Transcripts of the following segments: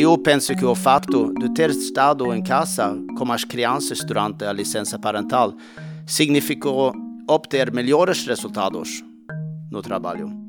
eu penso que o facto de ter estado em casa com as crianças durante a licença parental significou obter melhores resultados no trabalho.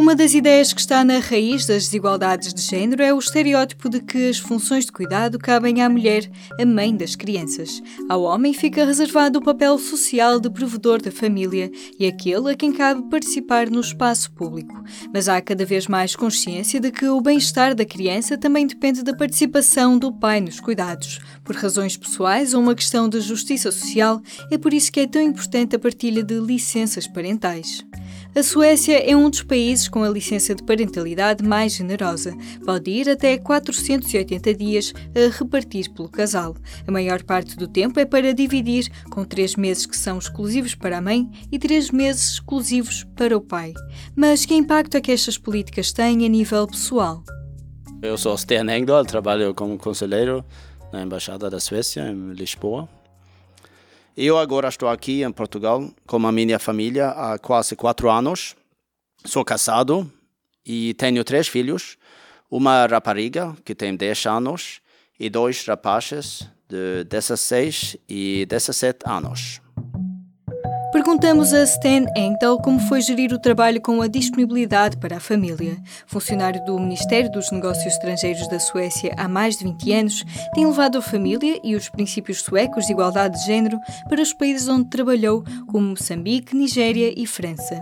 Uma das ideias que está na raiz das desigualdades de género é o estereótipo de que as funções de cuidado cabem à mulher, a mãe das crianças. Ao homem fica reservado o papel social de provedor da família e aquele a quem cabe participar no espaço público. Mas há cada vez mais consciência de que o bem-estar da criança também depende da participação do pai nos cuidados. Por razões pessoais ou uma questão de justiça social, é por isso que é tão importante a partilha de licenças parentais. A Suécia é um dos países com a licença de parentalidade mais generosa. Pode ir até 480 dias a repartir pelo casal. A maior parte do tempo é para dividir, com três meses que são exclusivos para a mãe e três meses exclusivos para o pai. Mas que impacto é que estas políticas têm a nível pessoal? Eu sou Sten Engdahl, trabalho como conselheiro na Embaixada da Suécia, em Lisboa. Eu agora estou aqui em Portugal com a minha família há quase quatro anos. Sou casado e tenho três filhos. Uma rapariga que tem 10 anos e dois rapazes de 16 e 17 anos. Perguntamos a Stan Engdahl como foi gerir o trabalho com a disponibilidade para a família. Funcionário do Ministério dos Negócios Estrangeiros da Suécia há mais de 20 anos, tem levado a família e os princípios suecos de igualdade de género para os países onde trabalhou, como Moçambique, Nigéria e França.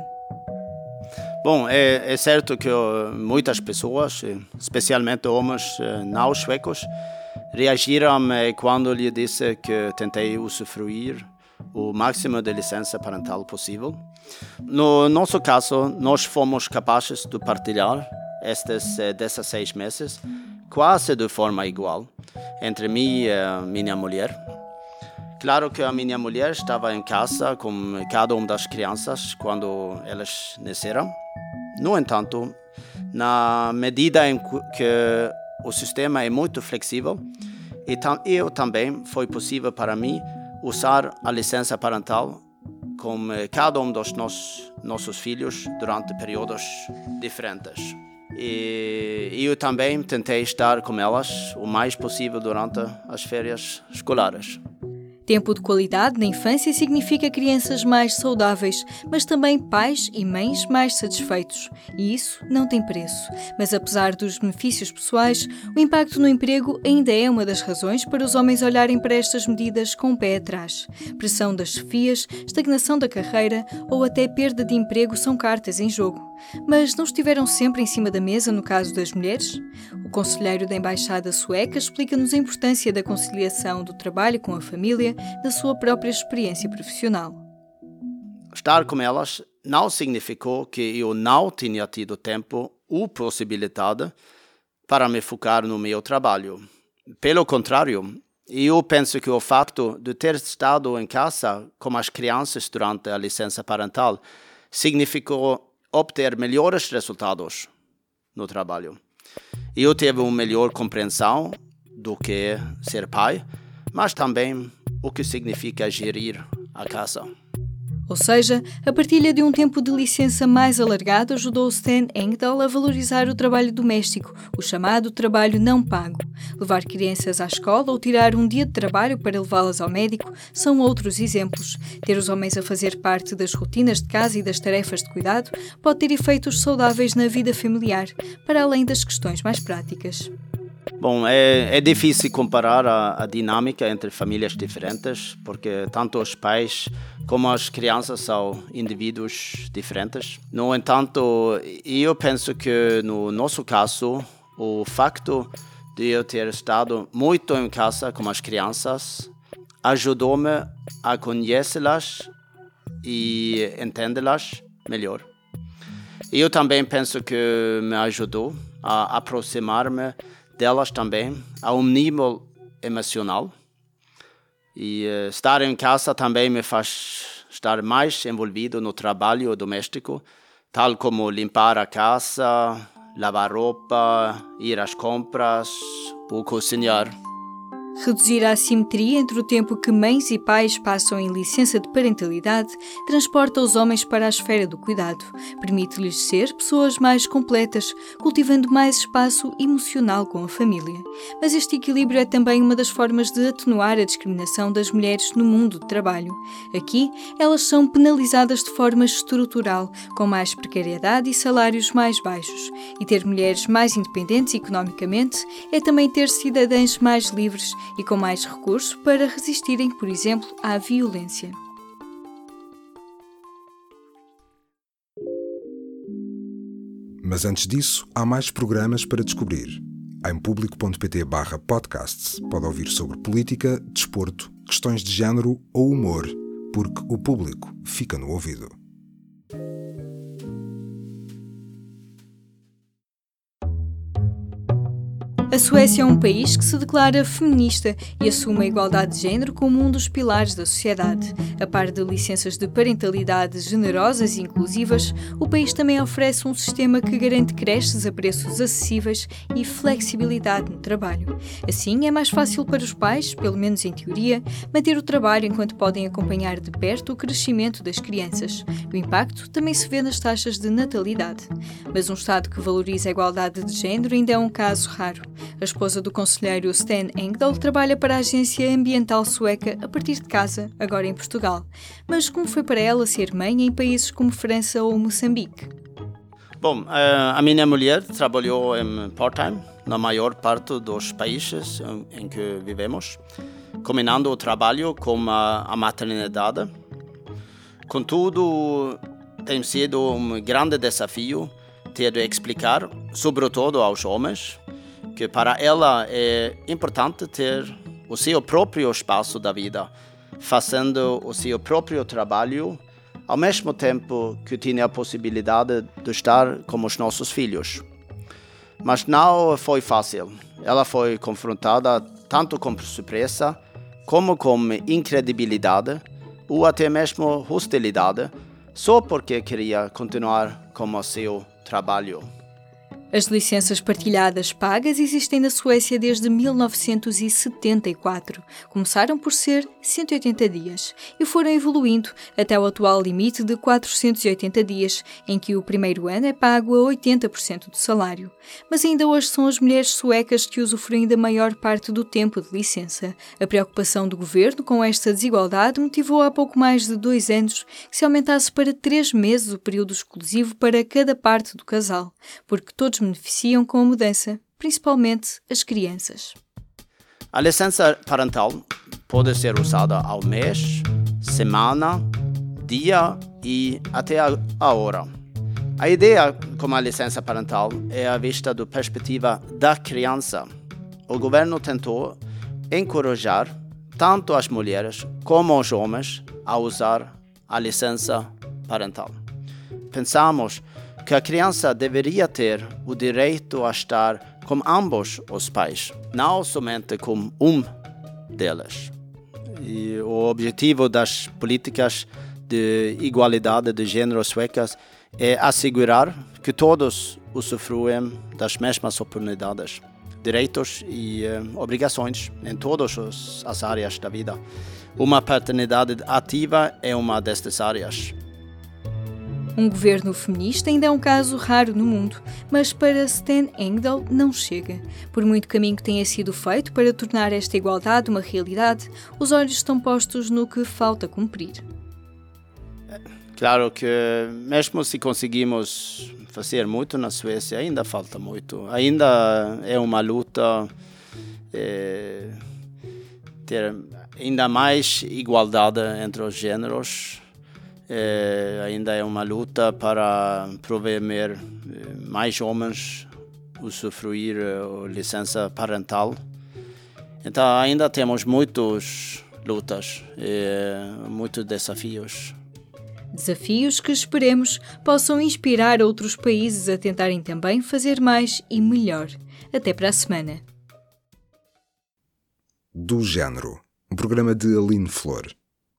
Bom, é, é certo que muitas pessoas, especialmente homens eh, não suecos, reagiram quando lhe disse que tentei usufruir o máximo de licença parental possível. No nosso caso, nós fomos capazes de partilhar estes 16 eh, meses quase de forma igual entre mim e a minha mulher. Claro que a minha mulher estava em casa com cada uma das crianças quando elas nasceram. No entanto, na medida em que o sistema é muito flexível, eu também foi possível para mim usar a licença parental com eh, cada um dos nossos, nossos filhos durante períodos diferentes. E eu também tentei estar com elas o mais possível durante as férias escolares. Tempo de qualidade na infância significa crianças mais saudáveis, mas também pais e mães mais satisfeitos. E isso não tem preço. Mas apesar dos benefícios pessoais, o impacto no emprego ainda é uma das razões para os homens olharem para estas medidas com o pé atrás. Pressão das chefias, estagnação da carreira ou até perda de emprego são cartas em jogo. Mas não estiveram sempre em cima da mesa no caso das mulheres? O conselheiro da Embaixada Sueca explica-nos a importância da conciliação do trabalho com a família, da sua própria experiência profissional. Estar com elas não significou que eu não tinha tido tempo ou possibilidade para me focar no meu trabalho. Pelo contrário, eu penso que o facto de ter estado em casa com as crianças durante a licença parental significou obter melhores resultados no trabalho. Eu tive uma melhor compreensão do que ser pai, mas também o que significa gerir a casa. Ou seja, a partilha de um tempo de licença mais alargado ajudou Stan Engdahl a valorizar o trabalho doméstico, o chamado trabalho não pago. Levar crianças à escola ou tirar um dia de trabalho para levá-las ao médico são outros exemplos. Ter os homens a fazer parte das rotinas de casa e das tarefas de cuidado pode ter efeitos saudáveis na vida familiar, para além das questões mais práticas. Bom, é, é difícil comparar a, a, dinâmica entre famílias diferentes, porque tanto os pais como as crianças são indivíduos diferentes. No entanto, eu penso que no nosso caso, o facto de eu ter estado muito em casa com as crianças ajudou-me a conhecê-las e entendê-las melhor. Eu também penso que me ajudou a aproximar-me delas também a um nível emocional. E uh, estar em casa também me faz estar mais envolvido no trabalho doméstico, tal como limpar a casa, lavar roupa, ir às compras ou cozinhar. Reduzir a assimetria entre o tempo que mães e pais passam em licença de parentalidade transporta os homens para a esfera do cuidado, permite-lhes ser pessoas mais completas, cultivando mais espaço emocional com a família. Mas este equilíbrio é também uma das formas de atenuar a discriminação das mulheres no mundo do trabalho. Aqui, elas são penalizadas de forma estrutural, com mais precariedade e salários mais baixos. E ter mulheres mais independentes economicamente é também ter cidadãs mais livres e com mais recursos para resistirem, por exemplo, à violência. Mas antes disso, há mais programas para descobrir. Em público.pt podcasts pode ouvir sobre política, desporto, questões de género ou humor, porque o público fica no ouvido. A Suécia é um país que se declara feminista e assume a igualdade de género como um dos pilares da sociedade. A par de licenças de parentalidade generosas e inclusivas, o país também oferece um sistema que garante creches a preços acessíveis e flexibilidade no trabalho. Assim, é mais fácil para os pais, pelo menos em teoria, manter o trabalho enquanto podem acompanhar de perto o crescimento das crianças. O impacto também se vê nas taxas de natalidade. Mas um Estado que valoriza a igualdade de género ainda é um caso raro. A esposa do conselheiro Stan Engdahl trabalha para a Agência Ambiental Sueca a partir de casa, agora em Portugal. Mas como foi para ela ser mãe em países como França ou Moçambique? Bom, eh, a minha mulher trabalhou em part-time na maior parte dos países em que vivemos, combinando o trabalho com a maternidade. Contudo, tem sido um grande desafio ter de explicar, sobretudo aos homens, que para ela é importante ter o seu próprio espaço da vida, fazendo o seu próprio trabalho, ao mesmo tempo que tinha a possibilidade de estar com os nossos filhos. Mas não foi fácil. Ela foi confrontada tanto com surpresa como com incredibilidade ou até mesmo hostilidade, só porque queria continuar com o seu trabalho. As licenças partilhadas pagas existem na Suécia desde 1974. Começaram por ser 180 dias e foram evoluindo até o atual limite de 480 dias, em que o primeiro ano é pago a 80% do salário. Mas ainda hoje são as mulheres suecas que usufruem da maior parte do tempo de licença. A preocupação do governo com esta desigualdade motivou há pouco mais de dois anos que se aumentasse para três meses o período exclusivo para cada parte do casal, porque todos beneficiam com a mudança, principalmente as crianças. A licença parental pode ser usada ao mês, semana, dia e até a hora. A ideia com a licença parental é a vista da perspectiva da criança. O governo tentou encorajar tanto as mulheres como os homens a usar a licença parental. Pensamos a criança deveria ter o direito a estar com ambos os pais, não somente com um deles. E o objetivo das políticas de igualdade de gênero suecas é assegurar que todos usufruem das mesmas oportunidades, direitos e eh, obrigações em todas as áreas da vida. Uma paternidade ativa é uma destas áreas. Um governo feminista ainda é um caso raro no mundo, mas para Stan Engdahl não chega. Por muito caminho que tenha sido feito para tornar esta igualdade uma realidade, os olhos estão postos no que falta cumprir. Claro que, mesmo se conseguimos fazer muito na Suécia, ainda falta muito. Ainda é uma luta é, ter ainda mais igualdade entre os gêneros é, ainda é uma luta para prover eh, mais homens usufruir a eh, licença parental. Então ainda temos muitas lutas muitos desafios. Desafios que esperemos possam inspirar outros países a tentarem também fazer mais e melhor. Até para a semana. Do Género, um programa de Aline Flor.